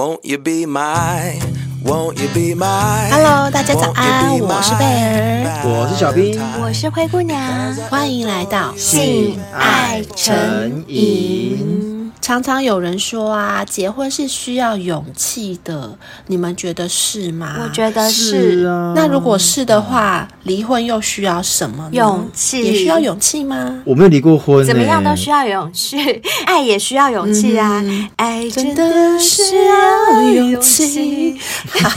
Won't you be my, won't you be my? Hello，大家早安，我是贝儿，我是小兵，我是灰姑娘，欢迎来到性爱诚引。常常有人说啊，结婚是需要勇气的，你们觉得是吗？我觉得是。是啊。那如果是的话，离婚又需要什么呢？勇气。也需要勇气吗？我没有离过婚，怎么样都需要勇气，爱也需要勇气啊！嗯、爱真的需要勇气。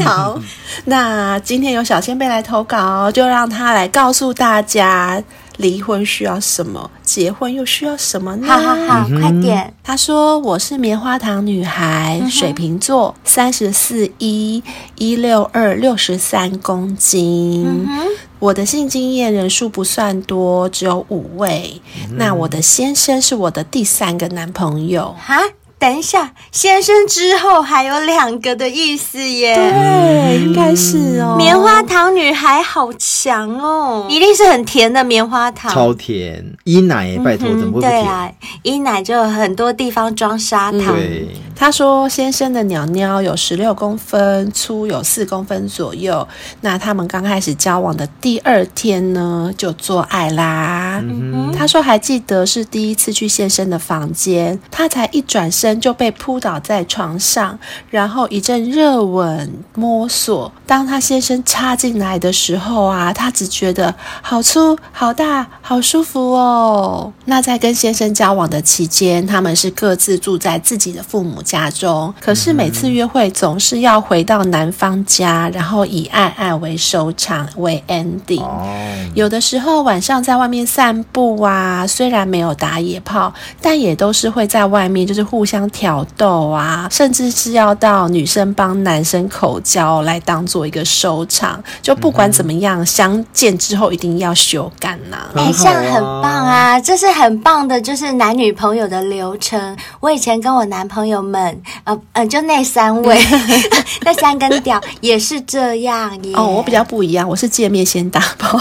好，那今天有小仙贝来投稿，就让他来告诉大家。离婚需要什么？结婚又需要什么呢？好好好，嗯、快点！他说：“我是棉花糖女孩，嗯、水瓶座，三十四一一六二六十三公斤。嗯、我的性经验人数不算多，只有五位。嗯、那我的先生是我的第三个男朋友。”哈。等一下，先生之后还有两个的意思耶？对，应该是哦。棉花糖女孩好强哦，一定是很甜的棉花糖，超甜。伊奶，拜托，怎么会不甜？对啊，伊奶就有很多地方装砂糖。对，他说先生的鸟鸟有十六公分，粗有四公分左右。那他们刚开始交往的第二天呢，就做爱啦。嗯，他说还记得是第一次去先生的房间，他才一转身。就被扑倒在床上，然后一阵热吻摸索。当他先生插进来的时候啊，他只觉得好粗、好大、好舒服哦。那在跟先生交往的期间，他们是各自住在自己的父母家中。可是每次约会总是要回到男方家，然后以爱爱为收场为 ending。有的时候晚上在外面散步啊，虽然没有打野炮，但也都是会在外面就是互相。挑逗啊，甚至是要到女生帮男生口交来当做一个收场，就不管怎么样，嗯、相见之后一定要修改呐。哎、欸，这样很棒啊，这是很棒的，就是男女朋友的流程。我以前跟我男朋友们，呃呃，就那三位，那三根屌也是这样耶。哦，我比较不一样，我是见面先打炮。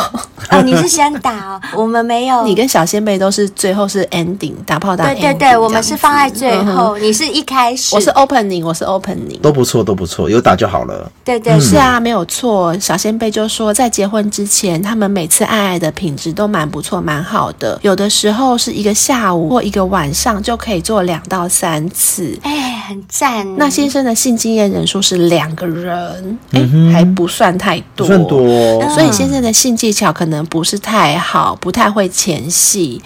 哦，你是先打哦，我们没有。你跟小仙贝都是最后是 ending 打炮打。对对对，我们是放在最后。嗯你是一开始，我是 opening，我是 opening，都不错，都不错，有打就好了。对对，嗯、是啊，没有错。小仙贝就说，在结婚之前，他们每次爱爱的品质都蛮不错，蛮好的。有的时候是一个下午或一个晚上就可以做两到三次，哎，很赞。那先生的性经验人数是两个人，哎、还不算太多，不算多。所以先生的性技巧可能不是太好，不太会前戏。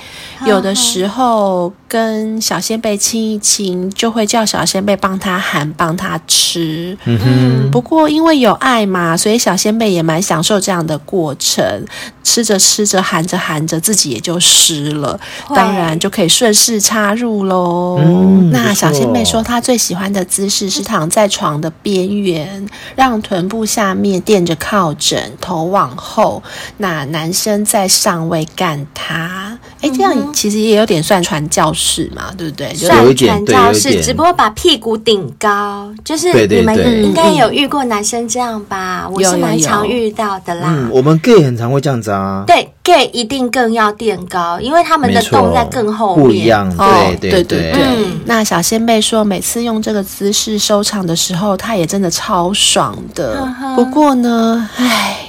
有的时候跟小仙贝亲一亲，就会叫小仙贝帮他含、帮他吃。嗯哼。不过因为有爱嘛，所以小仙贝也蛮享受这样的过程。吃着吃着，含着含着，自己也就湿了，当然就可以顺势插入喽。嗯，那小仙贝说，她最喜欢的姿势是躺在床的边缘，让臀部下面垫着靠枕，头往后，那男生在上位干她。哎，这样其实也有点算传教士嘛，对不对？算传教士，只不过把屁股顶高，就是你们应该有遇过男生这样吧？我是蛮常遇到的啦。嗯，我们 gay 很常会这样子啊。对，gay 一定更要垫高，因为他们的洞在更后面。不一样，对对对对。那小仙贝说，每次用这个姿势收场的时候，他也真的超爽的。不过呢，唉。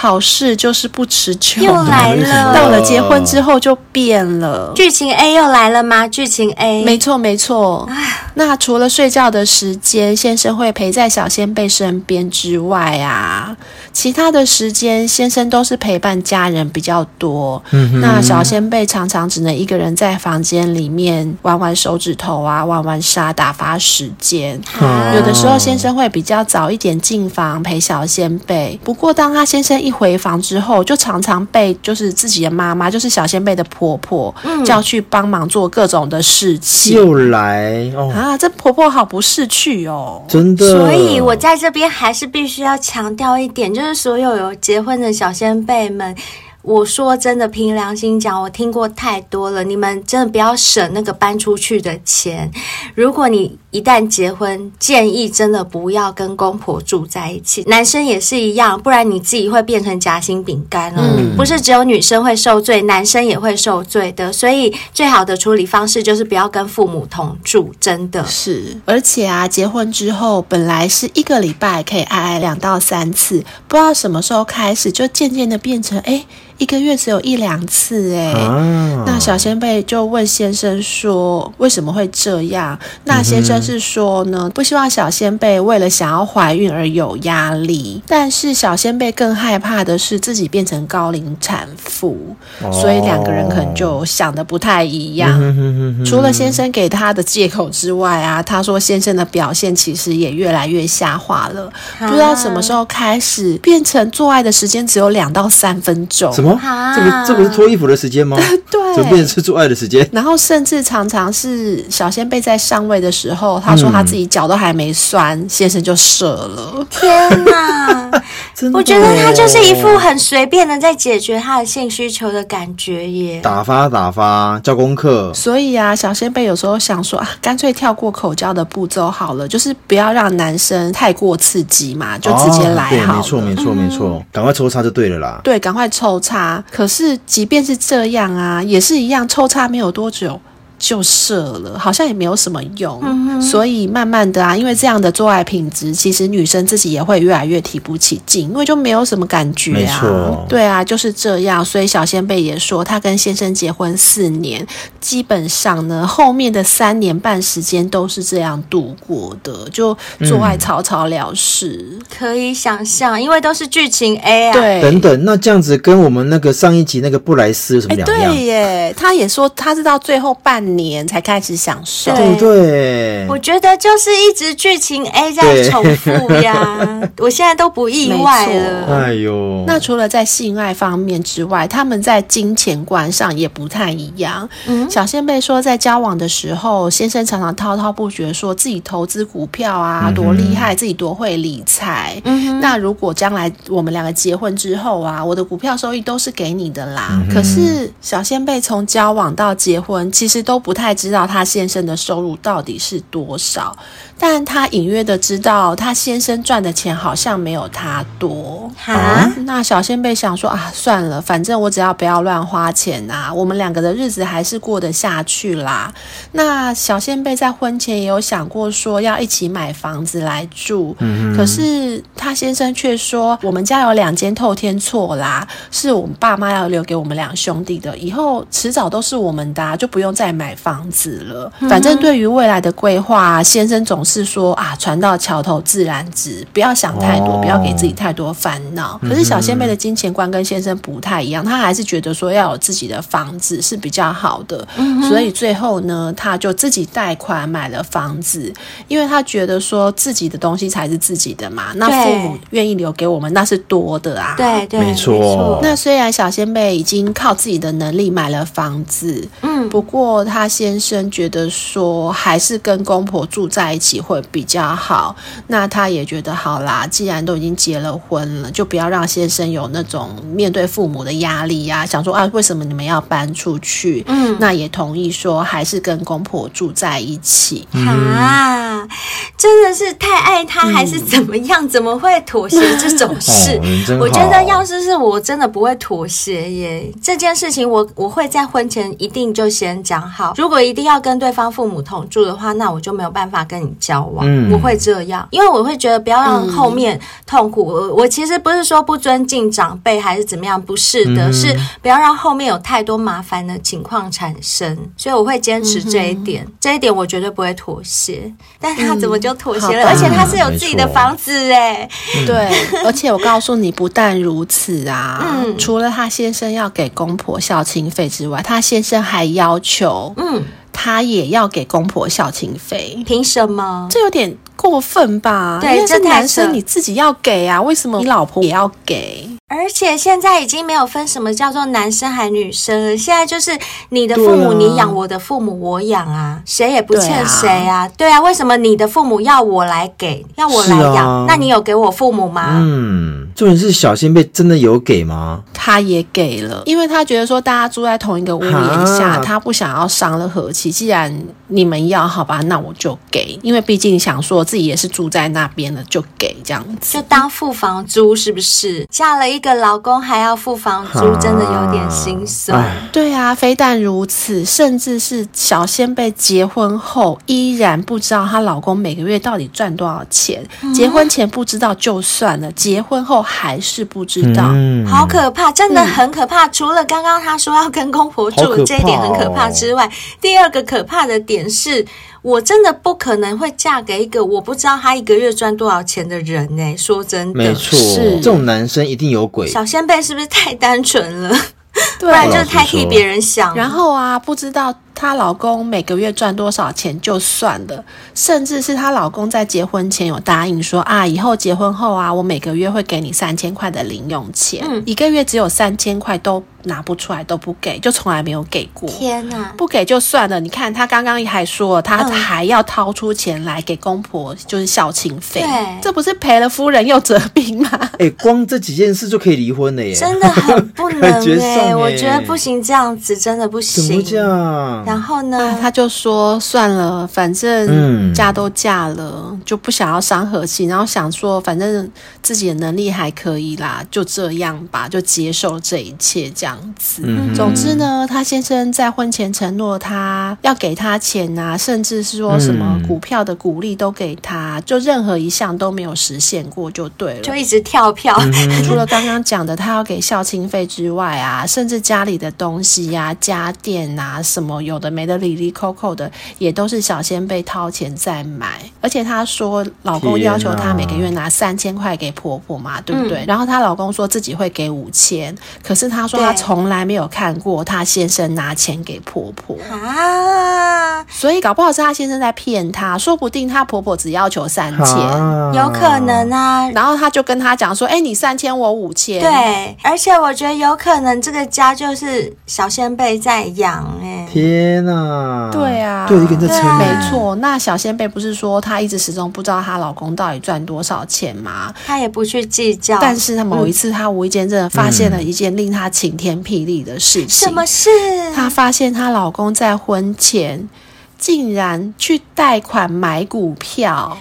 好事就是不持久，又来了。到了结婚之后就变了。剧情 A 又来了吗？剧情 A，没错没错。那除了睡觉的时间，先生会陪在小仙贝身边之外啊，其他的时间先生都是陪伴家人比较多。嗯。那小仙贝常常只能一个人在房间里面玩玩手指头啊，玩玩沙打发时间。嗯。有的时候先生会比较早一点进房陪小仙贝，不过当他先生一回房之后，就常常被就是自己的妈妈，就是小仙贝的婆婆，嗯、叫去帮忙做各种的事情。又来哦啊！这婆婆好不识趣哦，真的。所以我在这边还是必须要强调一点，就是所有有结婚的小仙贝们。我说真的，凭良心讲，我听过太多了。你们真的不要省那个搬出去的钱。如果你一旦结婚，建议真的不要跟公婆住在一起。男生也是一样，不然你自己会变成夹心饼干哦。嗯，不是只有女生会受罪，男生也会受罪的。所以最好的处理方式就是不要跟父母同住，真的是。而且啊，结婚之后本来是一个礼拜可以爱爱两到三次，不知道什么时候开始就渐渐的变成哎。诶一个月只有一两次哎，啊、那小仙贝就问先生说：“为什么会这样？”那先生是说呢，不希望小仙贝为了想要怀孕而有压力，但是小仙贝更害怕的是自己变成高龄产妇，哦、所以两个人可能就想的不太一样。嗯、哼哼哼哼。除了先生给他的借口之外啊，他说先生的表现其实也越来越下滑了，啊、不知道什么时候开始变成做爱的时间只有两到三分钟。啊、这个这不是脱衣服的时间吗？对，怎么变成是做爱的时间？然后甚至常常是小仙贝在上位的时候，他说他自己脚都还没酸，嗯、先生就射了。天哪！真的我觉得他就是一副很随便的在解决他的性需求的感觉耶。打发打发，交功课。所以啊，小仙贝有时候想说啊，干脆跳过口交的步骤好了，就是不要让男生太过刺激嘛，就直接来好了。哦、对，没错没错没错，嗯、赶快抽插就对了啦。对，赶快抽插。可是，即便是这样啊，也是一样，抽插没有多久。就射了，好像也没有什么用，嗯、所以慢慢的啊，因为这样的做爱品质，其实女生自己也会越来越提不起劲，因为就没有什么感觉啊。没错，对啊，就是这样。所以小仙贝也说，她跟先生结婚四年，基本上呢，后面的三年半时间都是这样度过的，就做爱草草了事。嗯、可以想象，因为都是剧情 A 啊。对，等等，那这样子跟我们那个上一集那个布莱斯有什么两样？对耶，他也说他是到最后半年。才开始享受，对对，我觉得就是一直剧情 A 在重复呀，我现在都不意外了。哎呦，那除了在性爱方面之外，他们在金钱观上也不太一样。嗯，小仙贝说，在交往的时候，先生常常滔滔不绝说自己投资股票啊，嗯、多厉害，自己多会理财。嗯哼，那如果将来我们两个结婚之后啊，我的股票收益都是给你的啦。嗯、可是小仙贝从交往到结婚，其实都不。太知道他先生的收入到底是多少，但他隐约的知道他先生赚的钱好像没有他多。哈、啊，那小仙贝想说啊，算了，反正我只要不要乱花钱呐、啊，我们两个的日子还是过得下去啦。那小仙贝在婚前也有想过说要一起买房子来住，嗯、可是他先生却说，我们家有两间透天厝啦，是我们爸妈要留给我们两兄弟的，以后迟早都是我们的、啊，就不用再买。房子了，反正对于未来的规划啊，先生总是说啊，船到桥头自然直，不要想太多，不要给自己太多烦恼。可是小仙妹的金钱观跟先生不太一样，她还是觉得说要有自己的房子是比较好的，所以最后呢，她就自己贷款买了房子，因为她觉得说自己的东西才是自己的嘛，那父母愿意留给我们那是多的啊，对对，没错。那虽然小仙妹已经靠自己的能力买了房子，嗯，不过她。先生觉得说，还是跟公婆住在一起会比较好。那他也觉得好啦，既然都已经结了婚了，就不要让先生有那种面对父母的压力呀、啊。想说啊，为什么你们要搬出去？嗯，那也同意说，还是跟公婆住在一起。啊，真的是太爱他，还是怎么样？嗯、怎么会妥协 这种事？哦、我觉得要是是我，真的不会妥协耶。这件事情我，我我会在婚前一定就先讲好。如果一定要跟对方父母同住的话，那我就没有办法跟你交往。嗯、我会这样，因为我会觉得不要让后面痛苦。我、嗯、我其实不是说不尊敬长辈还是怎么样，不是的，嗯、是不要让后面有太多麻烦的情况产生。所以我会坚持这一点，嗯、这一点我绝对不会妥协。但他怎么就妥协了？嗯、而且他是有自己的房子哎，嗯、对，而且我告诉你，不但如此啊，嗯、除了他先生要给公婆孝亲费之外，他先生还要求，嗯。嗯，他也要给公婆孝亲费，凭什么？这有点过分吧？对，这男生你自己要给啊，为什么你老婆也要给？而且现在已经没有分什么叫做男生还女生了，现在就是你的父母你养，我的父母我养啊，谁也不欠谁啊。对啊，为什么你的父母要我来给，要我来养？那你有给我父母吗？嗯。重点是小仙贝真的有给吗？他也给了，因为他觉得说大家住在同一个屋檐下，他不想要伤了和气。既然你们要，好吧，那我就给，因为毕竟想说自己也是住在那边的，就给这样子，就当付房租是不是？嫁了一个老公还要付房租，真的有点心酸。对啊，非但如此，甚至是小仙贝结婚后依然不知道她老公每个月到底赚多少钱。嗯、结婚前不知道就算了，结婚后还是不知道。嗯好可怕，真的很可怕。除了刚刚她说要跟公婆住这一点很可怕之外，第二个可怕的点是我真的不可能会嫁给一个我不知道他一个月赚多少钱的人呢、欸。说真的，没错，是这种男生一定有鬼。小仙贝是不是太单纯了？不对，然就是太替别人想。然后啊，不知道她老公每个月赚多少钱就算了，甚至是她老公在结婚前有答应说啊，以后结婚后啊，我每个月会给你三千块的零用钱，嗯一个月只有三千块都拿不出来，都不给，就从来没有给过。天哪！不给就算了，你看她刚刚还说了他嗯还要掏出钱来给公婆，就是孝亲费，对这不是赔了夫人又折兵吗？哎，光这几件事就可以离婚了耶！真的很不能 哎、我觉得不行，这样子真的不行。怎么这样？然后呢？啊他就说算了，反正嗯嫁都嫁了，就不想要伤和气，然后想说反正自己的能力还可以啦，就这样吧，就接受这一切这样子。嗯总之呢，他先生在婚前承诺他要给他钱啊，甚至是说什么嗯股票的股利都给他，就任何一项都没有实现过，就对了。就一直跳票，嗯 除了刚刚讲的他要给孝亲费之外啊，甚至家里的东西呀、家电啊，什么有的没的，里里扣扣的，也都是小仙贝掏钱在买。而且她说，老公要求她每个月拿三千块给婆婆嘛，对不对？然后她老公说自己会给五千，可是她说她对从来没有看过她先生拿钱给婆婆。啊，所以搞不好是她先生在骗她，说不定她婆婆只要求三千，啊有可能啊。然后她就跟她讲说：“哎，你三千，我五千。”对，而且我觉得有可能这个家就是小仙贝在养哎、天呐！对啊对，一个人在撑啊没欸错，那小仙贝不是说她一直始终不知道她老公到底赚多少钱吗？她也不去计较。但是她某一次，她无意间真的发现了一件令她晴天霹雳的事情。什么事？她发现她老公在婚前竟然去贷款买股票，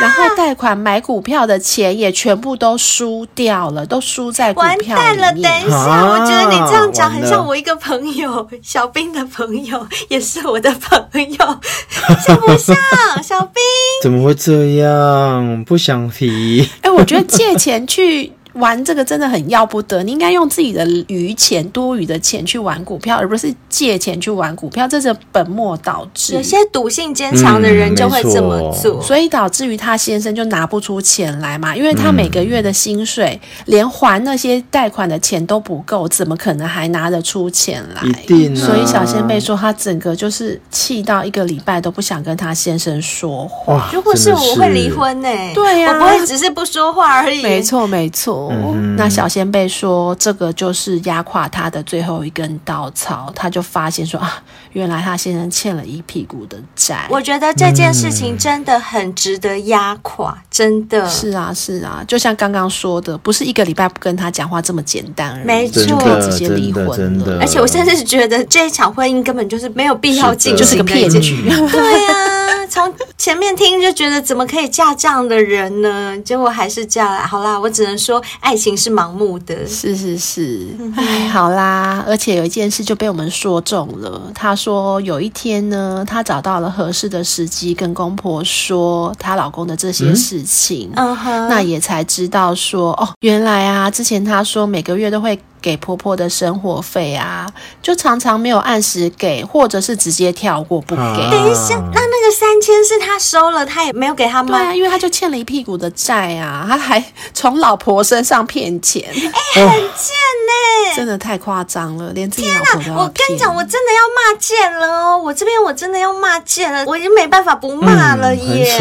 然后贷款买股票的钱也全部都输掉了，都输在股完票蛋了！等。一下，啊我觉得你这样讲很像我一个朋友，小兵的朋友，也是我的朋友，像不像？小兵，怎么会这样？不想提。哎，我觉得借钱去玩这个真的很要不得，你应该用自己的余钱、多余的钱去玩股票，而不是借钱去玩股票，这是本末倒置。有些赌性坚强的人就会这么做。所以导致于他先生就拿不出钱来嘛，因为他每个月的薪水、连还那些贷款的钱都不够，怎么可能还拿得出钱来？一定啊所以小仙贝说，他整个就是气到一个礼拜都不想跟他先生说话。如果是我，我会离婚呢、对呀我不会只是不说话而已。没错，没错。嗯那小仙贝说，这个就是压垮他的最后一根稻草。他就发现说啊，原来他先生欠了一屁股的债。我觉得这件事情真的很值得压垮，真的是啊，是啊，就像刚刚说的，不是一个礼拜不跟他讲话这么简单而已，没错就可以直接离婚了。而且我甚至觉得这一场婚姻根本就是没有必要进就是个骗局。对啊，从前面听就觉得怎么可以嫁这样的人呢？结果还是嫁了。好啦，我只能说爱情是盲目的。是是是，哎，好啦，而且有一件事就被我们说中了。她说有一天呢，她找到了合适的时机，跟公婆说她老公的这些事情。嗯哼，那也才知道说，哦，原来啊，之前她说每个月都会给婆婆的生活费啊，就常常没有按时给，或者是直接跳过不给。啊等一下，那那个三千是他收了，他也没有给他买？对啊，因为他就欠了一屁股的债啊，他还从老婆身上骗钱。哎很贱呢、真的太夸张了，连自己老婆都。我跟你讲，我真的要骂贱了哦！我这边我真的要骂贱了，我已经没办法不骂了耶，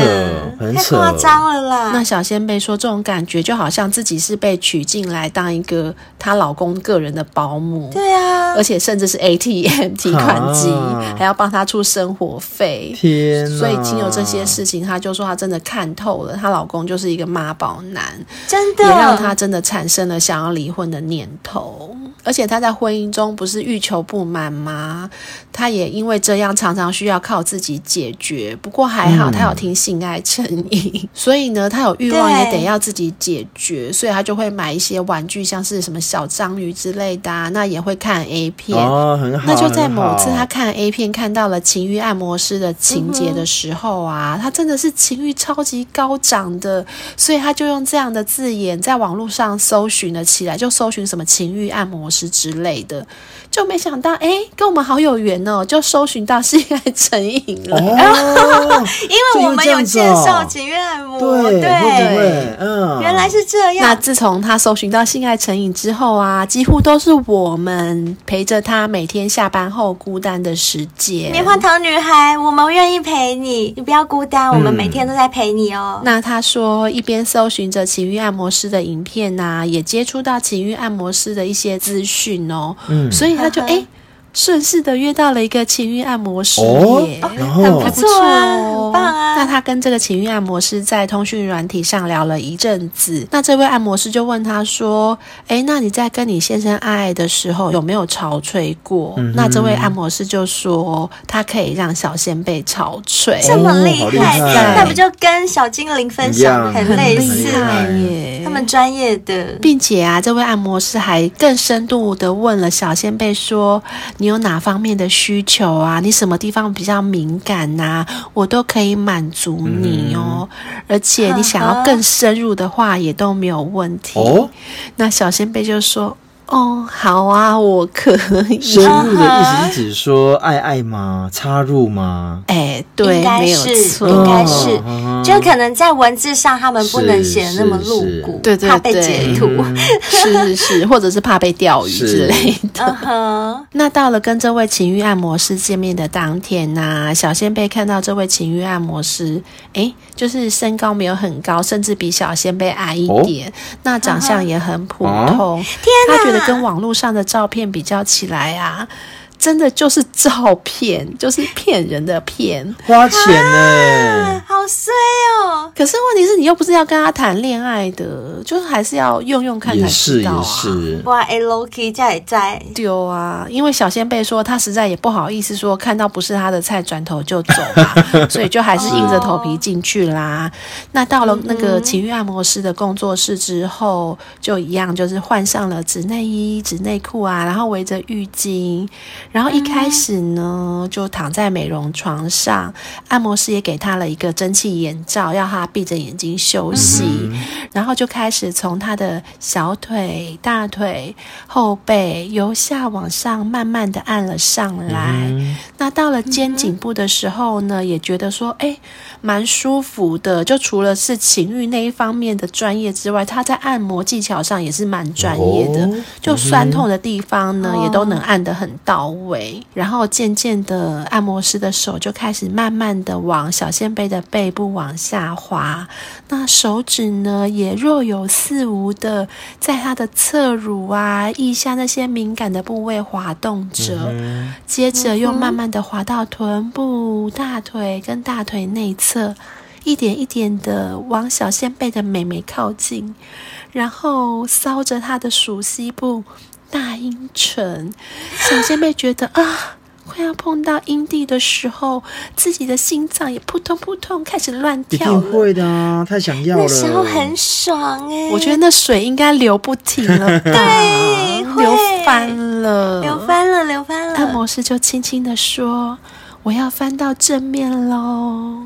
嗯、太夸张了啦！那小仙贝说，这种感觉就好像自己是被娶进来当一个她老公个人的保姆，对啊，而且甚至是 ATM 提款机，啊、还要帮他出生活费。天哪，所以经由这些事情，她就说她真的看透了，她老公就是一个妈宝男，真的也让她真的产生了想要离婚的念头。而且他在婚姻中不是欲求不满吗？他也因为这样常常需要靠自己解决。不过还好，他有听性爱成瘾，所以呢，他有欲望也得要自己解决，所以他就会买一些玩具，像是什么小章鱼之类的啊。那也会看 A 片哦，很好。那就在某次他看 A 片看到了情欲按摩师的情节的时候啊，他真的是情欲超级高涨的，所以他就用这样的字眼在网络上搜寻了起来，就搜寻什么情欲按摩师之类的，就没想到哎，跟我们好有缘哦，就搜寻到性爱成瘾了。哦，因为我们有介绍情欲按摩，对对，嗯，原来是这样。那自从他搜寻到性爱成瘾之后啊，几乎都是我们陪着他每天下班后孤单的时间。棉花糖女孩，我们愿意陪你，你不要孤单，我们每天都在陪你哦。那他说，一边搜寻着情欲按摩师的影片啊，也接触到情欲按摩师的一些资讯哦，嗯，所以他就哎。顺势的约到了一个情欲按摩师耶，哦、很不错啊，很棒啊！那他跟这个情欲按摩师在通讯软体上聊了一阵子，那这位按摩师就问他说：“哎，那你在跟你先生爱爱的时候有没有潮吹过？”嗯、那这位按摩师就说：“他可以让小仙贝潮吹，这么厉害，那、不就跟小精灵分享很类似。耶？他们专业的，并且啊，这位按摩师还更深度的问了小仙贝说。”你有哪方面的需求啊？你什么地方比较敏感呐、啊？我都可以满足你哦。嗯、而且你想要更深入的话，也都没有问题。哦、那小仙贝就说。哦，好啊，我可以。深入的意思是指说爱爱吗？插入吗？哎，对，应该是，应该是，就可能在文字上他们不能写那么露骨，对对对，怕被截图，是是是，或者是怕被钓鱼之类的。那到了跟这位情欲按摩师见面的当天呐，小仙贝看到这位情欲按摩师，哎，就是身高没有很高，甚至比小仙贝矮一点，那长相也很普通。天哪！跟网络上的照片比较起来啊。真的就是照片，就是骗人的骗，花钱呢、欸，好衰哦。可是问题是你又不是要跟他谈恋爱的，就是还是要用用看才知道啊。也是也是哇，Loki 在在丢啊！因为小仙贝说他实在也不好意思说看到不是他的菜转头就走嘛，所以就还是硬着头皮进去啦。哦、那到了那个情欲按摩师的工作室之后，就一样就是换上了纸内衣、纸内裤啊，然后围着浴巾。然后一开始呢，就躺在美容床上，按摩师也给他了一个蒸汽眼罩，要他闭着眼睛休息。嗯、然后就开始从他的小腿、大腿、后背由下往上慢慢的按了上来。嗯、那到了肩颈部的时候呢，也觉得说，哎，蛮舒服的。就除了是情欲那一方面的专业之外，他在按摩技巧上也是蛮专业的。哦、就酸痛的地方呢，嗯、也都能按得很到位。然后渐渐的，按摩师的手就开始慢慢的往小仙贝的背部往下滑，那手指呢也若有似无的在他的侧乳啊、腋下那些敏感的部位滑动着，嗯、接着又慢慢的滑到臀部、大腿跟大腿内侧，一点一点的往小仙贝的美眉靠近，然后搔着他的鼠蹊部。大阴唇，小仙贝觉得啊，快要碰到阴蒂的时候，自己的心脏也扑通扑通开始乱跳了。一定会的啊，太想要了。那时候很爽哎，我觉得那水应该流不停了吧？对，流翻了，流翻了，流翻了。按摩师就轻轻的说：“我要翻到正面喽。”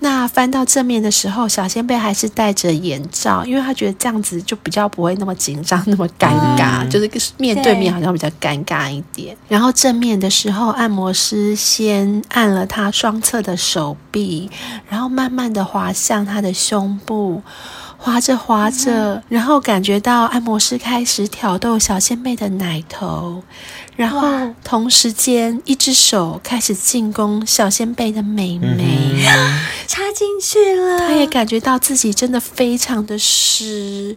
那翻到正面的时候，小仙贝还是戴着眼罩，因为他觉得这样子就比较不会那么紧张、那么尴尬，嗯、就是面对面好像比较尴尬一点。然后正面的时候，按摩师先按了他双侧的手臂，然后慢慢的滑向他的胸部。滑着滑着，然后感觉到按摩师开始挑逗小仙贝的奶头，然后同时间一只手开始进攻小仙贝的美眉，插进去了。他也感觉到自己真的非常的湿。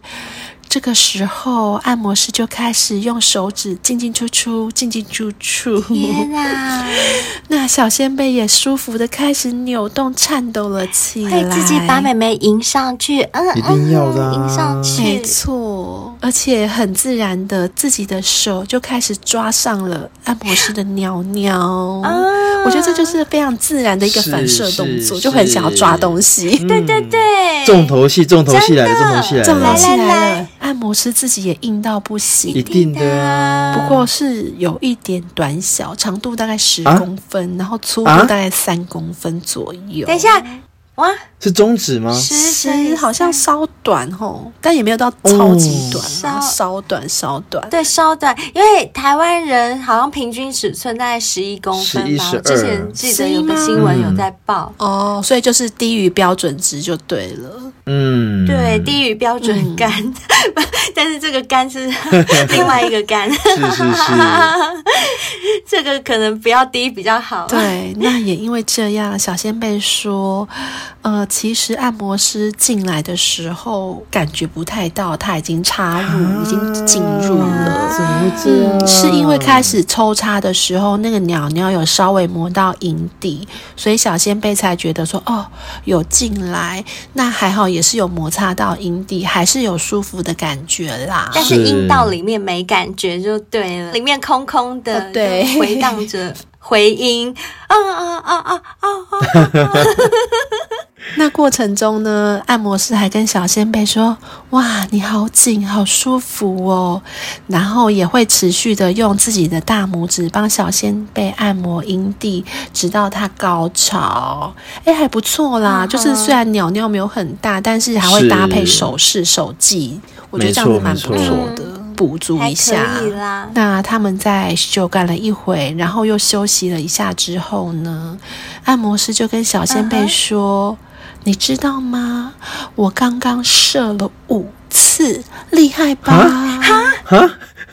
这个时候，按摩师就开始用手指进进出出，进进出出。天哪！那小仙贝也舒服的开始扭动、颤抖了起来。会自己把美眉迎上去，嗯，一定要的、啊，迎上去，没错。而且很自然的，自己的手就开始抓上了按摩师的鸟鸟。啊，我觉得这就是非常自然的一个反射动作，就很想要抓东西。嗯、对对对，重头戏，重头戏来了，重头戏来了，重头戏来了。按摩师自己也硬到不行，一定的啊。不过是有一点短小，长度大概十公分，啊、然后粗度大概三公分左右。等一下。哇，是中指吗？其实好像稍短吼，但也没有到超级短，稍稍短稍短。对，稍短，因为台湾人好像平均尺寸大概十一公分吧。之前记得有个新闻有在报哦，所以就是低于标准值就对了。嗯，对，低于标准杆，但是这个杆是 另外一个杆，是是是，这个可能不要低比较好。对，那也因为这样，小仙贝说。呃，其实按摩师进来的时候感觉不太到，他已经插入，啊、已经进入了。怎么会这样？嗯，是因为开始抽插的时候，那个鸟鸟有稍微磨到阴蒂，所以小仙贝才觉得说，哦，有进来。那还好，也是有摩擦到阴蒂，还是有舒服的感觉啦。但是阴道里面没感觉就对了，里面空空的，啊、对，回荡着。回音啊啊啊啊啊啊！那过程中呢，按摩师还跟小仙贝说：“哇，你好紧，好舒服哦。”然后也会持续的用自己的大拇指帮小仙贝按摩阴蒂，直到它高潮。哎，还不错啦，就是虽然鸟尿没有很大，但是还会搭配手势手技，我觉得这样子蛮不错的。补足一下，那他们在修改了一回，然后又休息了一下之后呢，按摩师就跟小仙贝说：“ uh huh. 你知道吗？我刚刚射了五次，厉害吧？”哈哈。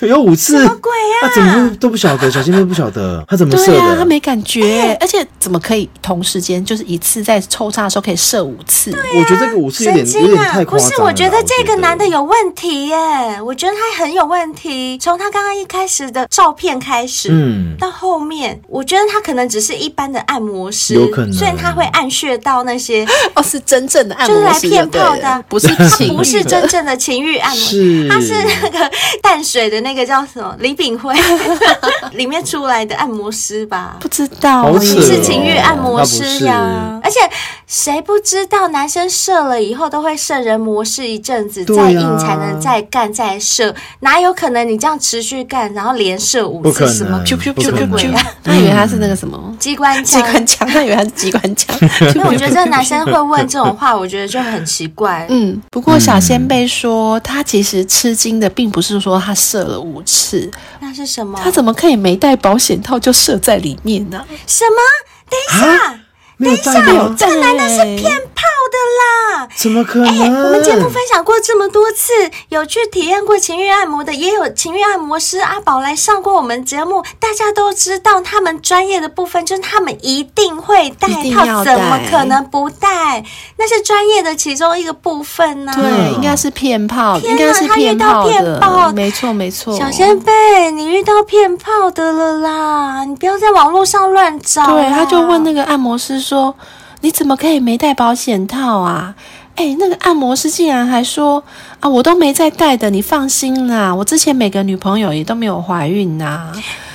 有五次，什么鬼呀？他怎么都不晓得？小仙妹不晓得，他怎么射的？对啊，他没感觉，而且怎么可以同时间就是一次在抽插的时候可以射五次？我觉得这个五次有点有点太夸张。不是，我觉得这个男的有问题耶，我觉得他很有问题。从他刚刚一开始的照片开始，嗯，到后面，我觉得他可能只是一般的按摩师，有可能，虽然他会按穴道那些 哦，是真正的按摩师，就是来骗炮的，不是他，不是真正的情欲按摩，他是那个淡水的那个。那个叫什么？李炳辉 里面出来的按摩师吧？不知道，哦、是情欲按摩师呀。而且谁不知道，男生射了以后都会射人模式一阵子，啊、再硬才能再干再射，哪有可能你这样持续干，然后连射五次？什么？他以为他是那个什么机关枪？机关枪？他以为他是机关枪？因为我觉得这个男生会问这种话，我觉得就很奇怪。嗯，不过小仙贝说，他其实吃惊的并不是说他射了五次，那是什么？他怎么可以没带保险套就射在里面呢？什么？等一下。等一下，这个男的是骗炮的啦！怎么可能？欸、我们节目分享过这么多次，有去体验过情欲按摩的，也有情欲按摩师阿宝来上过我们节目，大家都知道他们专业的部分，就是他们一定会带套，怎么可能不带？那是专业的其中一个部分呢、啊。对，应该是骗炮，天该是骗炮的。他遇到骗炮，没错没错。小仙贝，你遇到骗炮的了啦！你不要在网络上乱找。对，他就问那个按摩师说。你怎么可以没带保险套啊？哎，那个按摩师竟然还说啊，我都没在带的，你放心啦，我之前每个女朋友也都没有怀孕呐、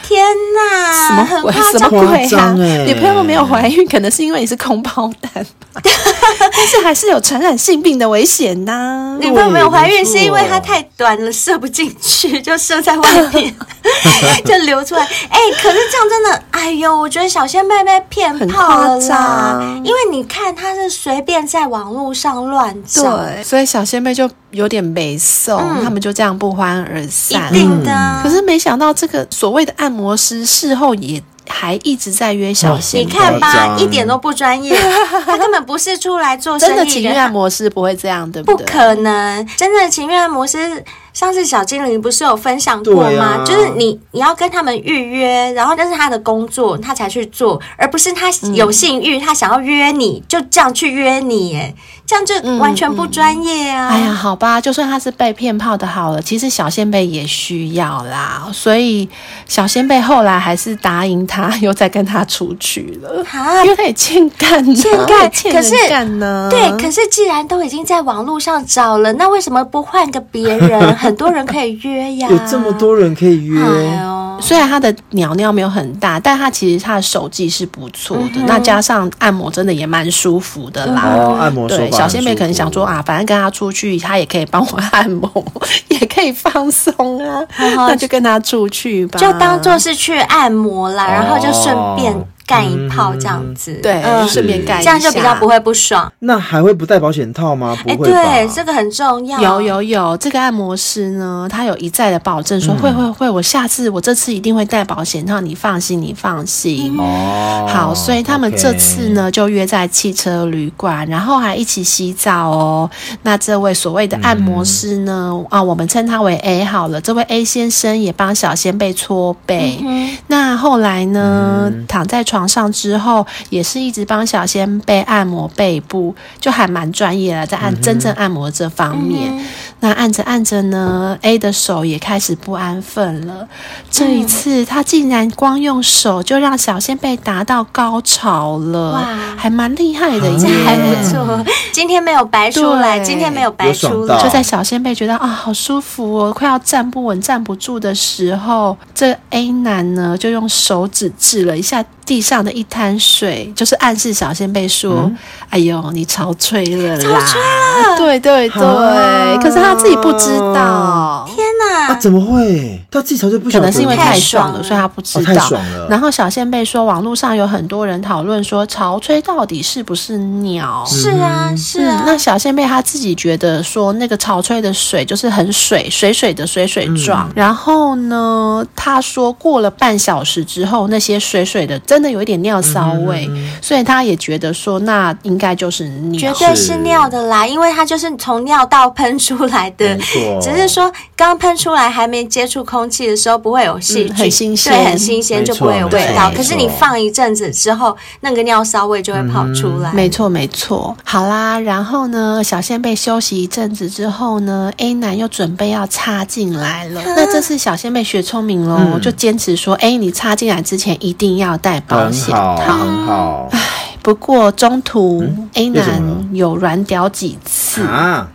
天哪，什么鬼？什么鬼啊？女朋友没有怀孕，可能是因为你是空包蛋，但是还是有传染性病的危险呐、啊。女朋友没有怀孕是因为它太短了，射不进去，就射在外面，就流出来。哎，可是这样真的，哎呦，我觉得小仙妹被骗炮了啦。因为你看，她是随便在网络上乱找，所以小仙妹就。有点没送，嗯、他们就这样不欢而散。一定的。可是没想到，这个所谓的按摩师事后也还一直在约小仙贝。你看吧，一点都不专业，他根本不是出来做生意真的情欲按摩师不会这样，对不对？可能，真的情愿按摩师。上次小精灵不是有分享过吗？啊、就是你你要跟他们预约，然后那是他的工作，他才去做，而不是他有性欲，嗯、他想要约你就这样去约你，哎，这样就完全不专业啊！嗯。嗯、哎呀，好吧，就算他是被骗泡的，好了，其实小仙贝也需要啦，所以小仙贝后来还是答应他，又再跟他出去了，啊、因为他也欠干呢，欠干，欠可是干呢，对，可是既然都已经在网络上找了，那为什么不换个别人？很多人可以约呀，有这么多人可以约。哎，虽然他的鸟尿没有很大，但他其实他的手技是不错的。嗯、那加上按摩，真的也蛮舒服的啦。哦，按摩对，小仙妹可能想说啊，反正跟他出去，他也可以帮我按摩，也可以放松啊，那就跟他出去吧，就当做是去按摩啦，然后就顺便。干一炮这样子，对，顺便干一下，这样就比较不会不爽。那还会不戴保险套吗？不会吧？对，这个很重要。有有有，这个按摩师呢，他有一再的保证说会会会，我下次我这次一定会戴保险套，你放心，你放心。哦，好，所以他们这次呢就约在汽车旅馆，然后还一起洗澡哦。那这位所谓的按摩师呢，啊，我们称他为 A 好了。这位 A 先生也帮小仙贝搓背。那后来呢，躺在床。床上之后，也是一直帮小仙贝按摩背部，就还蛮专业的，在按真正按摩这方面。嗯、那按着按着呢，A 的手也开始不安分了。这一次，他竟然光用手就让小仙贝达到高潮了，哇，还蛮厉害的，这还不错。今天没有白出来，今天没有白出来，就在小仙贝觉得啊，好舒服哦，快要站不稳、站不住的时候，这 A 男呢就用手指指了一下。地上的一滩水，就是暗示小仙贝说：“嗯、哎呦，你潮吹了啦！”潮吹了，对对对。啊、可是他自己不知道。天哪！啊，怎么会？他自己潮吹不晓得？可能是因为太爽了，所以他不知道。哦、太爽了。然后小仙贝说，网络上有很多人讨论说，潮吹到底是不是鸟？是啊，是啊。那小仙贝他自己觉得说，那个潮吹的水就是很水水水的水水状。嗯、然后呢，他说过了半小时之后，那些水水的。真的有一点尿骚味，嗯、所以他也觉得说，那应该就是尿，绝对是尿的啦，因为它就是从尿道喷出来的，只是说刚喷出来还没接触空气的时候不会有细菌，嗯、很新鲜，对，很新鲜就不会有味道。可是你放一阵子之后，那个尿骚味就会跑出来。没错、嗯，没错。好啦，然后呢，小仙贝休息一阵子之后呢，A 男又准备要插进来了。嗯、那这次小仙贝学聪明喽，嗯、就坚持说，哎，你插进来之前一定要带。保险套很好，唉，不过中途 A 男有软屌几次，啊、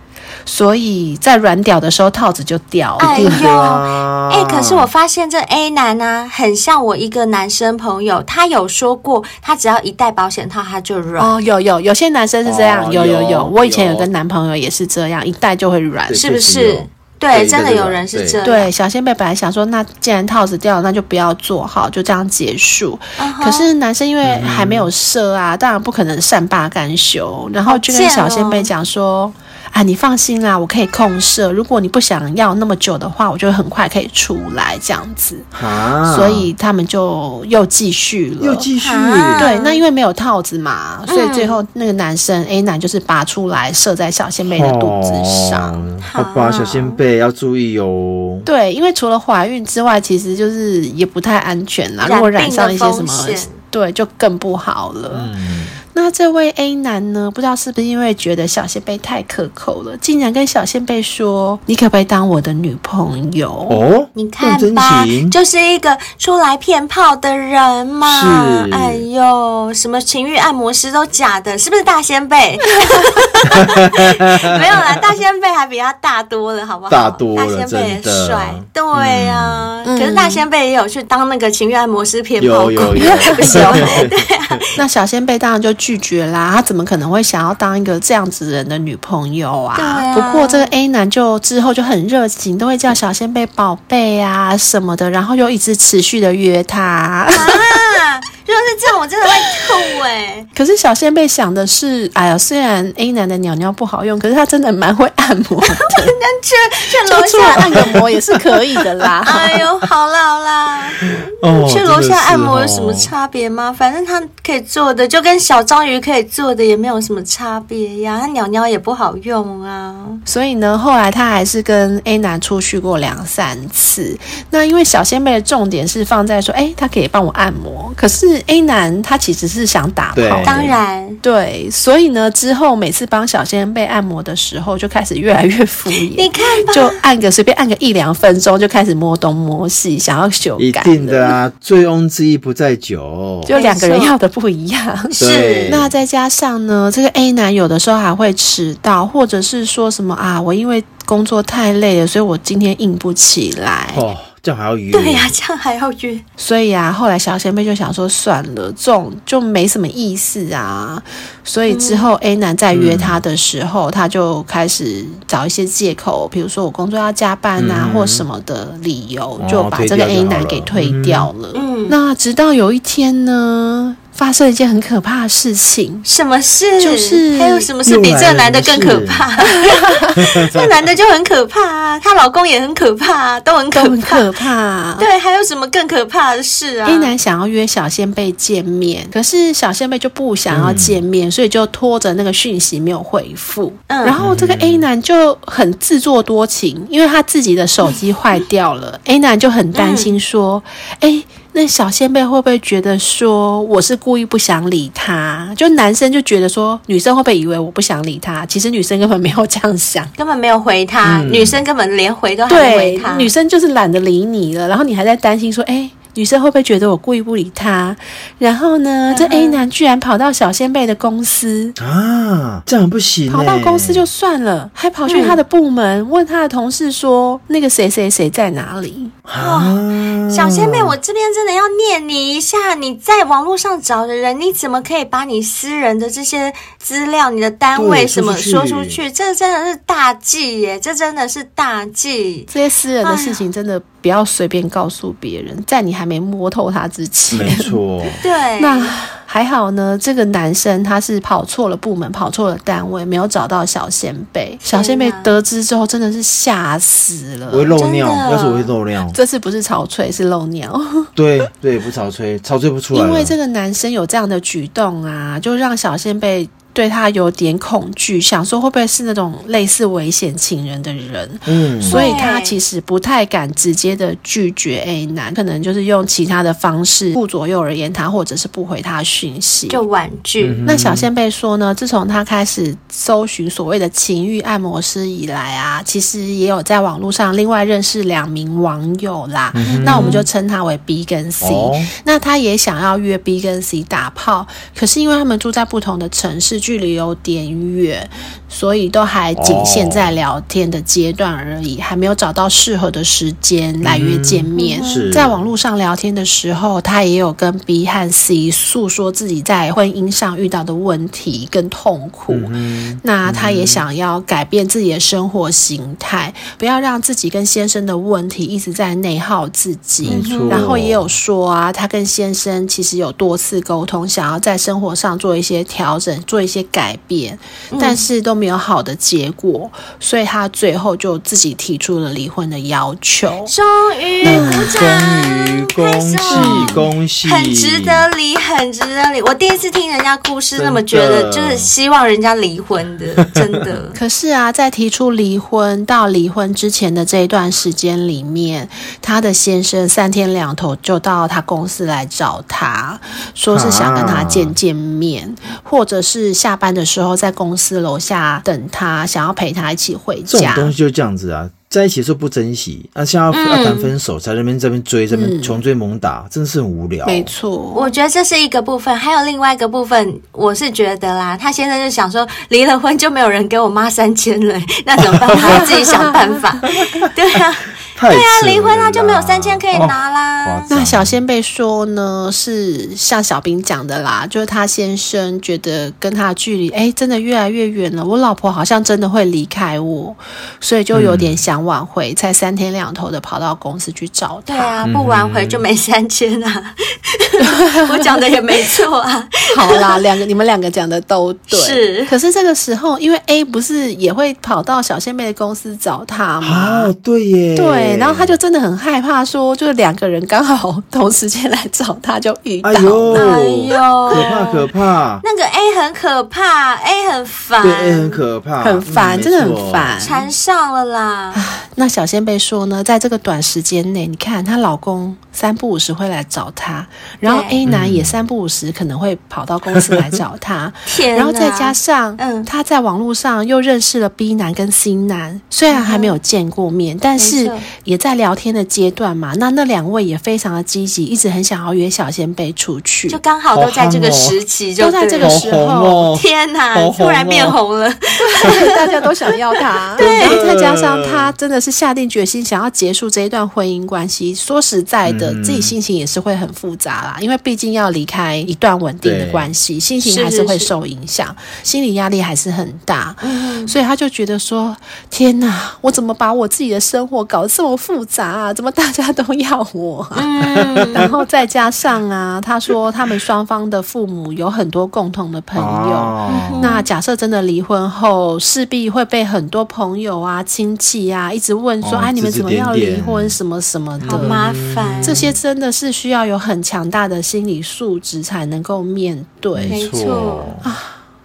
所以在软屌的时候套子就掉了。哎呦，哎、欸，可是我发现这 A 男呢、啊，很像我一个男生朋友，他有说过，他只要一戴保险套他就软。哦，有有有些男生是这样，哦、有有有，我以前有个男朋友也是这样，一戴就会软，是不是？对，真的有人是这样。对，小仙贝本来想说，那既然套子掉了，那就不要做好，就这样结束。Uh huh. 可是男生因为还没有射啊，当然不可能善罢甘休，然后就跟小仙贝讲说。啊，你放心啦，我可以控射。如果你不想要那么久的话，我就很快可以出来这样子。啊，所以他们就又继续了，又继续。对，那因为没有套子嘛，所以最后那个男生 A 男就是拔出来射在小仙贝的肚子上。好吧，小仙贝要注意哦。对，因为除了怀孕之外，其实就是也不太安全啦。如果染上一些什么，对，就更不好了。嗯。那这位 A 男呢？不知道是不是因为觉得小仙贝太可口了，竟然跟小仙贝说：“你可不可以当我的女朋友？”哦，你看吧，就是一个出来骗炮的人嘛。是，哎呦，什么情欲按摩师都假的，是不是大仙贝？没有啦，大仙贝还比他大多了，好不好？大多了，大仙贝也帅，对呀、啊。嗯、可是大仙贝也有去当那个情欲按摩师骗炮过，有有有。对啊，那小仙贝当然就。拒绝啦，他怎么可能会想要当一个这样子人的女朋友啊？啊不过这个 A 男就之后就很热情，都会叫小仙贝宝贝啊什么的，然后又一直持续的约他。啊，如果是这样，我真的会吐哎！可是小仙贝想的是，哎呀，虽然 A 男的鸟鸟不好用，可是他真的蛮会按摩的，那去去楼下按个摩也是可以的啦。哎呦，好啦好啦，哦、去楼下按摩有什么差别吗？反正他可以做的就跟小章鱼可以做的也没有什么差别呀。他鸟鸟也不好用啊，所以呢，后来他还是跟 A 男出去过两三次。那因为小仙贝的重点是放在说，哎，他可以帮我按摩。可是 A 男他其实是想打炮，当然对。所以呢，之后每次帮小仙贝按摩的时候，就开始越来越敷衍。你看，就按个随便按个一两分钟，就开始摸东摸西，想要修改。一定的啊，醉翁之意不在酒，就两个人要的不一样。是。那再加上呢，这个 A 男有的时候还会迟到，或者是说什么啊，我因为工作太累了，所以我今天硬不起来。哦这样还要约？对呀、啊，这样还要约。所以啊，后来小仙贝就想说，算了，这种就没什么意思啊。所以之后 A 男在约他的时候，嗯、他就开始找一些借口，比如说我工作要加班啊，嗯、或什么的理由，就把这个 A 男给推掉了。嗯，那直到有一天呢，发生了一件很可怕的事情，什么事？就是还有什么事比这个男的更可怕？这个男的就很可怕啊，她老公也很可怕啊，都很可怕，都很可怕。对，还有什么更可怕的事啊？A 男想要约小仙贝见面，可是小仙贝就不想要见面，嗯、所以就拖着那个讯息没有回复。嗯，然后这个 A 男就很自作多情，因为他自己的手机坏掉了、嗯、，A 男就很担心说，哎、嗯。欸那小仙贝会不会觉得说我是故意不想理他？就男生就觉得说女生会不会以为我不想理他？其实女生根本没有这样想，根本没有回他，嗯、女生根本连回都还没回他。女生就是懒得理你了，然后你还在担心说，哎。女生会不会觉得我故意不理她？然后呢，这 A 男居然跑到小仙贝的公司啊，这样不行。跑到公司就算了，还跑去他的部门、嗯、问他的同事说：“那个谁谁谁在哪里？”啊，小仙贝，我这边真的要念你一下。你在网络上找的人，你怎么可以把你私人的这些资料、你的单位什么说出去？这真的是大忌耶！这真的是大忌。这些私人的事情真的。不要随便告诉别人，在你还没摸透他之前。没错，对。那还好呢，这个男生他是跑错了部门，跑错了单位，没有找到小仙贝。小仙贝得知之后，真的是吓死了。我会漏尿，要是我会漏尿。这次不是潮吹，是漏尿。对对，不潮吹，潮吹不出来。因为这个男生有这样的举动啊，就让小仙贝。对他有点恐惧，想说会不会是那种类似危险情人的人，嗯，所以他其实不太敢直接的拒绝 A 男，可能就是用其他的方式顾左右而言他，或者是不回他讯息，就婉拒。嗯、那小仙贝说呢，自从他开始搜寻所谓的情欲按摩师以来啊，其实也有在网络上另外认识两名网友啦，嗯、那我们就称他为 B 跟 C。哦、那他也想要约 B 跟 C 打炮，可是因为他们住在不同的城市。距离有点远，所以都还仅限在聊天的阶段而已，还没有找到适合的时间来约见面。是。在网络上聊天的时候，他也有跟 B 和 C 诉说自己在婚姻上遇到的问题跟痛苦。那他也想要改变自己的生活形态，不要让自己跟先生的问题一直在内耗自己。然后也有说啊，他跟先生其实有多次沟通，想要在生活上做一些调整，做一些改变，但是都没有好的结果，嗯、所以他最后就自己提出了离婚的要求。终于，终于，恭喜恭喜，很值得离，很值得离。我第一次听人家故事，那么觉得就是希望人家离婚的，真的。可是啊，在提出离婚到离婚之前的这一段时间里面，他的先生三天两头就到他公司来找他，说是想跟他见见面，啊、或者是。下班的时候在公司楼下等他，想要陪他一起回家。这种东西就这样子啊，在一起的时候不珍惜，啊，现在要谈分手，在那边这边追，这边穷追猛打，真是很无聊。没错，我觉得这是一个部分，还有另外一个部分，我是觉得啦，他现在就想说，离了婚就没有人给我妈三千了，那怎么办？他自己想办法。对啊。太对啊，离婚他就没有啦三千可以拿啦。哦那小仙贝说呢，是像小兵讲的啦，就是他先生觉得跟他的距离，哎，真的越来越远了。我老婆好像真的会离开我，所以就有点想挽回，才三天两头的跑到公司去找他。对啊，不挽回就没三千啊。我讲的也没错啊。好啦，两个你们两个讲的都对。是可是这个时候，因为 A 不是也会跑到小仙贝的公司找他吗？啊，对耶，对，然后他就真的很害怕说，就是两个人刚好同时间来找他，就遇到。哎呦，了。哎呦。可怕可怕，那个 A 很可怕，A 很烦，对 A 很可怕，很烦嗯真的很烦。缠上了啦。那小仙贝说呢，在这个短时间内，你看她老公三不五时会来找她，然后 A 男也三不五时可能会跑到公司来找她，天然后再加上，嗯。她在网络上又认识了 B 男跟 C 男，虽然还没有见过面，但是也在聊天的阶段嘛。那那两位也非常的积极，一直很想要约小仙贝出去，就刚好都在这个时期就都在这个时候。哦天哪好红哦，突然变红了。大家都想要他，对，然后再加上他真的是下定决心想要结束这一段婚姻关系。说实在的，嗯自己心情也是会很复杂啦，因为毕竟要离开一段稳定的关系，心情还是会受影响，心理压力还是很大。所以他就觉得说：“天哪，我怎么把我自己的生活搞得这么复杂啊？怎么大家都要我啊？” 然后再加上啊，他说他们双方的父母有很多共同的朋友。哦那假设真的离婚后，势必会被很多朋友啊、亲戚啊一直问说：“哦哎，你们怎么要离婚？什么什么的。”好麻烦，这些真的是需要有很强大的心理素质才能够面对。没错错，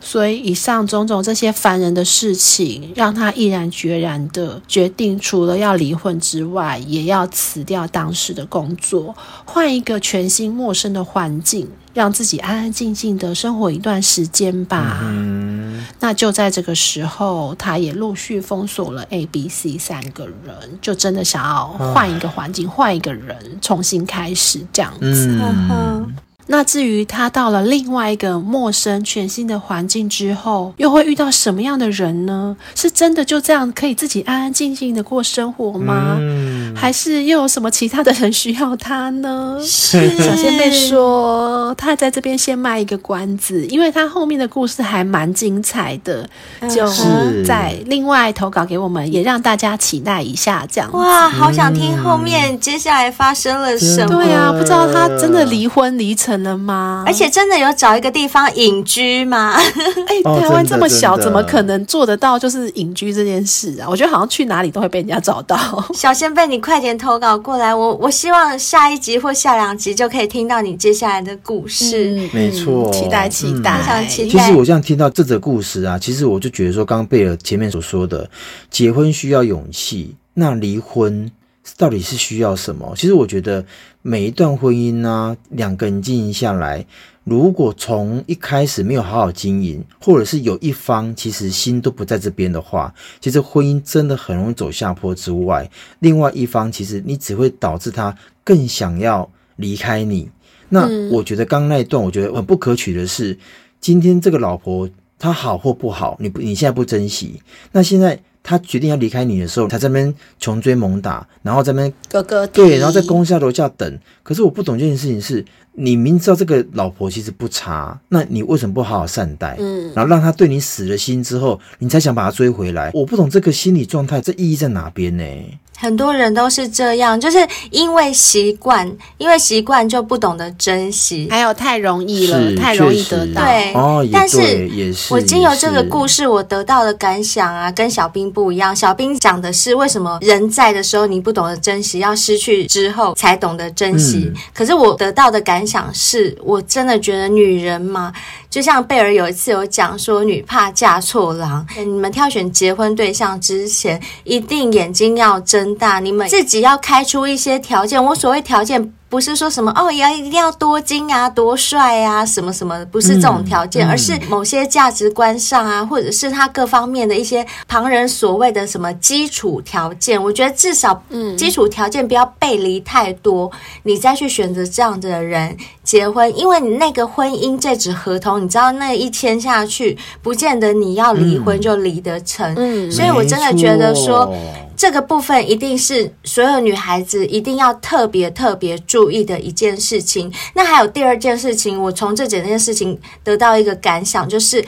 所以，以上种种这些烦人的事情，让他毅然决然的决定，除了要离婚之外，也要辞掉当时的工作，换一个全新陌生的环境，让自己安安静静的生活一段时间吧。嗯，那就在这个时候，他也陆续封锁了 A、B、C 三个人，就真的想要换一个环境，换一个人，重新开始这样子。嗯哼那至于他到了另外一个陌生、全新的环境之后，又会遇到什么样的人呢？是真的就这样可以自己安安静静的过生活吗？嗯还是又有什么其他的人需要他呢？是小仙贝说，他在这边先卖一个关子，因为他后面的故事还蛮精彩的，就是在另外投稿给我们，也让大家期待一下。这样哇，好想听后面接下来发生了什么。对啊，不知道他真的离婚离成了吗？而且真的有找一个地方隐居吗？哎、哦台湾这么小，怎么可能做得到就是隐居这件事啊？我觉得好像去哪里都会被人家找到。小仙贝，你快点投稿过来，我我希望下一集或下两集就可以听到你接下来的故事。没错期待期待，非常期待其实我这样听到这则故事啊，其实我就觉得说，刚刚贝尔前面所说的，结婚需要勇气，那离婚到底是需要什么？其实我觉得每一段婚姻呢、两个人经营下来，如果从一开始没有好好经营，或者是有一方其实心都不在这边的话，其实婚姻真的很容易走下坡之外，另外一方其实你只会导致他更想要离开你。那我觉得刚刚那一段，我觉得很不可取的是，今天这个老婆她好或不好，你不你现在不珍惜，那现在她决定要离开你的时候，他在那边穷追猛打，然后在那边哥哥对，然后在公司楼下等。可是我不懂这件事情是，你明知道这个老婆其实不差，那你为什么不好好善待？嗯，然后让她对你死了心之后，你才想把她追回来。我不懂这个心理状态，这意义在哪边呢？很多人都是这样，就是因为习惯，因为习惯就不懂得珍惜。还有太容易了，太容易得到。对哦，也但是也是我经由这个故事，我得到的感想啊，跟小兵不一样。小兵讲的是为什么人在的时候你不懂得珍惜，要失去之后才懂得珍惜。嗯可是我得到的感想是，我真的觉得女人嘛，就像贝尔有一次有讲说，女怕嫁错郎。你们挑选结婚对象之前，一定眼睛要睁大，你们自己要开出一些条件。我所谓条件。不是说什么哦，也要一定要多金啊、多帅啊，什么什么，不是这种条件，嗯嗯而是某些价值观上啊，或者是他各方面的一些旁人所谓的什么基础条件。我觉得至少，嗯，基础条件不要背离太多，你再去选择这样的人结婚，因为你那个婚姻这纸合同，你知道那一签下去，不见得你要离婚就离得成。嗯所以我真的觉得说。这个部分一定是所有女孩子一定要特别特别注意的一件事情。那还有第二件事情，我从这整件事情得到一个感想，就是。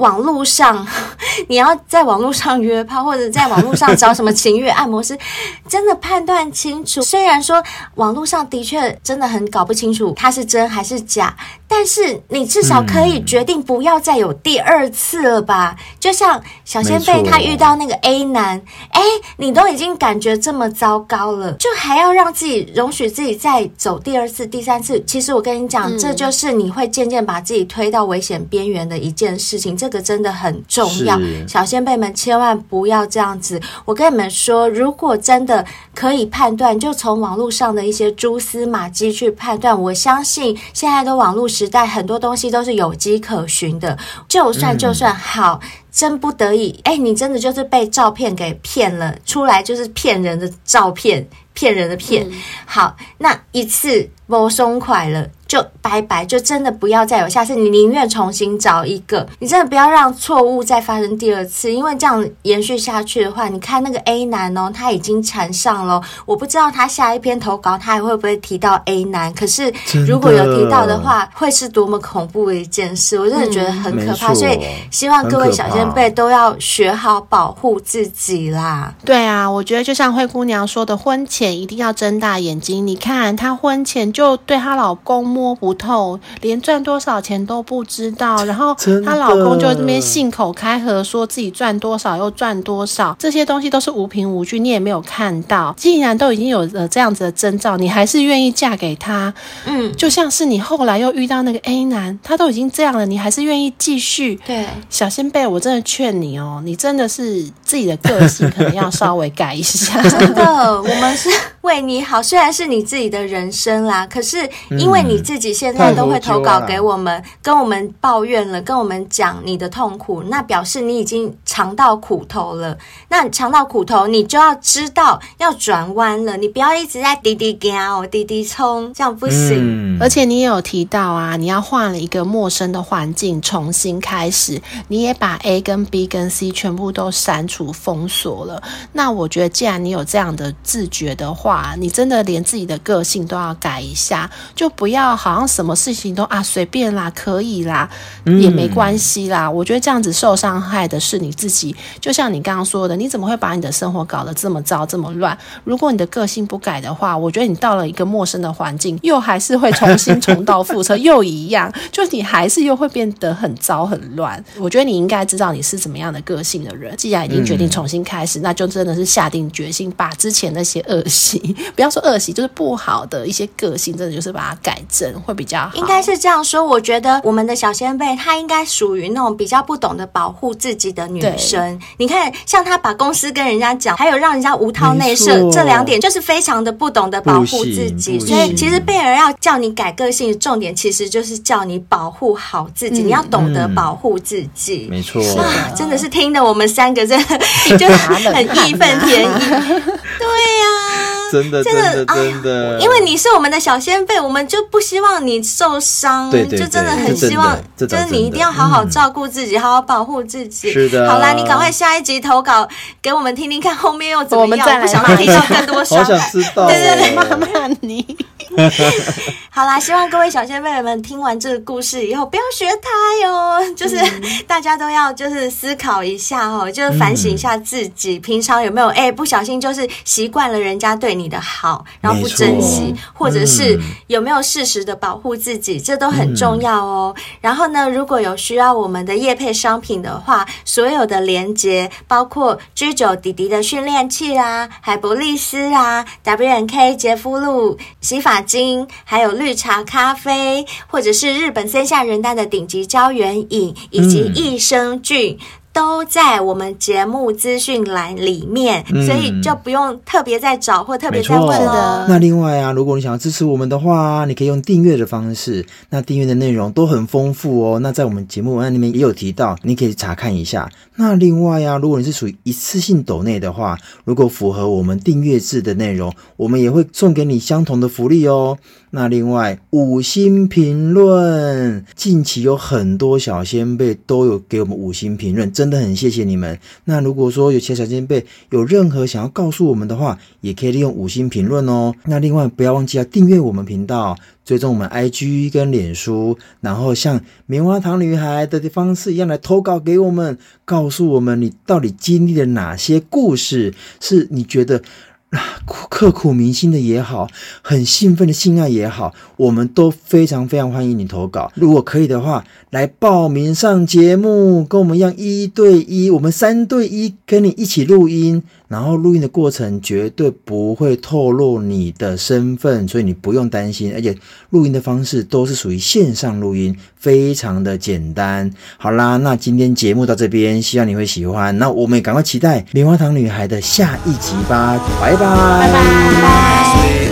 网络上，你要在网络上约炮，或者在网络上找什么情欲按摩师，真的判断清楚。虽然说网络上的确真的很搞不清楚它是真还是假，但是你至少可以决定不要再有第二次了吧？嗯、就像小仙贝他遇到那个 A 男，哎，你都已经感觉这么糟糕了，就还要让自己容许自己再走第二次、第三次。其实我跟你讲，嗯、这就是你会渐渐把自己推到危险边缘的一件事情。这这个真的很重要，小仙贝们千万不要这样子。我跟你们说，如果真的可以判断，就从网络上的一些蛛丝马迹去判断。我相信现在的网络时代，很多东西都是有迹可循的。就算就算好，真不得已，哎，你真的就是被照片给骗了，出来就是骗人的照片，骗人的骗。好，那一次我松快了。就拜拜，就真的不要再有下次。你宁愿重新找一个，你真的不要让错误再发生第二次，因为这样延续下去的话，你看那个 A 男哦，他已经缠上了。我不知道他下一篇投稿他还会不会提到 A 男，可是如果有提到的话，的会是多么恐怖的一件事，我真的觉得很可怕。嗯、所以希望各位小仙辈都要学好保护自己啦。对啊，我觉得就像灰姑娘说的，婚前一定要睁大眼睛。你看她婚前就对她老公。摸不透，连赚多少钱都不知道，然后她老公就这边信口开河，说自己赚多少又赚多少，这些东西都是无凭无据，你也没有看到。既然都已经有了这样子的征兆，你还是愿意嫁给他，嗯，就像是你后来又遇到那个 A 男，他都已经这样了，你还是愿意继续？对，小仙贝，我真的劝你哦，你真的是自己的个性可能要稍微改一下。真的，我们是为你好，虽然是你自己的人生啦，可是因为你。自己现在都会投稿给我们，跟我们抱怨了，跟我们讲你的痛苦，那表示你已经尝到苦头了。那尝到苦头，你就要知道要转弯了。你不要一直在滴滴哦，滴滴冲，这样不行。嗯、而且你也有提到啊，你要换了一个陌生的环境，重新开始。你也把 A 跟 B 跟 C 全部都删除封锁了。那我觉得，既然你有这样的自觉的话，你真的连自己的个性都要改一下，就不要。好像什么事情都啊随便啦，可以啦，也没关系啦。嗯、我觉得这样子受伤害的是你自己。就像你刚刚说的，你怎么会把你的生活搞得这么糟、这么乱？如果你的个性不改的话，我觉得你到了一个陌生的环境，又还是会重新重蹈覆辙，又一样，就你还是又会变得很糟、很乱。我觉得你应该知道你是怎么样的个性的人。既然已经决定重新开始，嗯、那就真的是下定决心，把之前那些恶习，不要说恶习，就是不好的一些个性，真的就是把它改正。会比较好，应该是这样说。我觉得我们的小仙贝，她应该属于那种比较不懂得保护自己的女生。你看，像她把公司跟人家讲，还有让人家无套内射，错这两点就是非常的不懂得保护自己。所以，其实贝儿要叫你改个性的重点，其实就是叫你保护好自己。嗯、你要懂得保护自己，没错啊，真的是听得我们三个真的 就很义愤填膺。真的，真的，真的，因为你是我们的小先辈，我们就不希望你受伤，对对对，就真的很希望，就是你一定要好好照顾自己，好好保护自己。是的，好啦，你赶快下一集投稿给我们听听看，后面又怎么样？我们再来。不想听到更多伤害，好想知道，对对对，骂骂 你。好啦，希望各位小仙贝们听完这个故事以后，不要学他哟，就是大家都要就是思考一下哦，就是反省一下自己，平常有没有哎不小心就是习惯了人家对你。的好，然后不珍惜，或者是有没有适时的保护自己，嗯、这都很重要哦。然后呢，如果有需要我们的业配商品的话，所有的连接，包括 G 九弟弟的训练器啦、海博利斯啦、W N K 洁肤露洗发精，还有绿茶咖啡，或者是日本森下仁丹的顶级胶原饮，以及益生菌。嗯都在我们节目资讯栏里面，嗯、所以就不用特别再找或特别再问了。那另外啊，如果你想要支持我们的话，你可以用订阅的方式。那订阅的内容都很丰富哦。那在我们节目文案里面也有提到，你可以查看一下。那另外啊，如果你是属于一次性抖内的话，如果符合我们订阅制的内容，我们也会送给你相同的福利哦。那另外五星评论，近期有很多小先辈都有给我们五星评论。真的很谢谢你们。那如果说有其他小仙贝有任何想要告诉我们的话，也可以利用五星评论哦。那另外不要忘记要订阅我们频道，追踪我们 IG 跟脸书，然后像棉花糖女孩的方式一样来投稿给我们，告诉我们你到底经历了哪些故事，是你觉得。刻苦铭心的也好，很兴奋的性爱也好，我们都非常非常欢迎你投稿。如果可以的话，来报名上节目，跟我们一样一对一，我们三对一跟你一起录音。然后录音的过程绝对不会透露你的身份，所以你不用担心。而且录音的方式都是属于线上录音，非常的简单。好啦，那今天节目到这边，希望你会喜欢。那我们也赶快期待棉花糖女孩的下一集吧，拜拜。拜拜。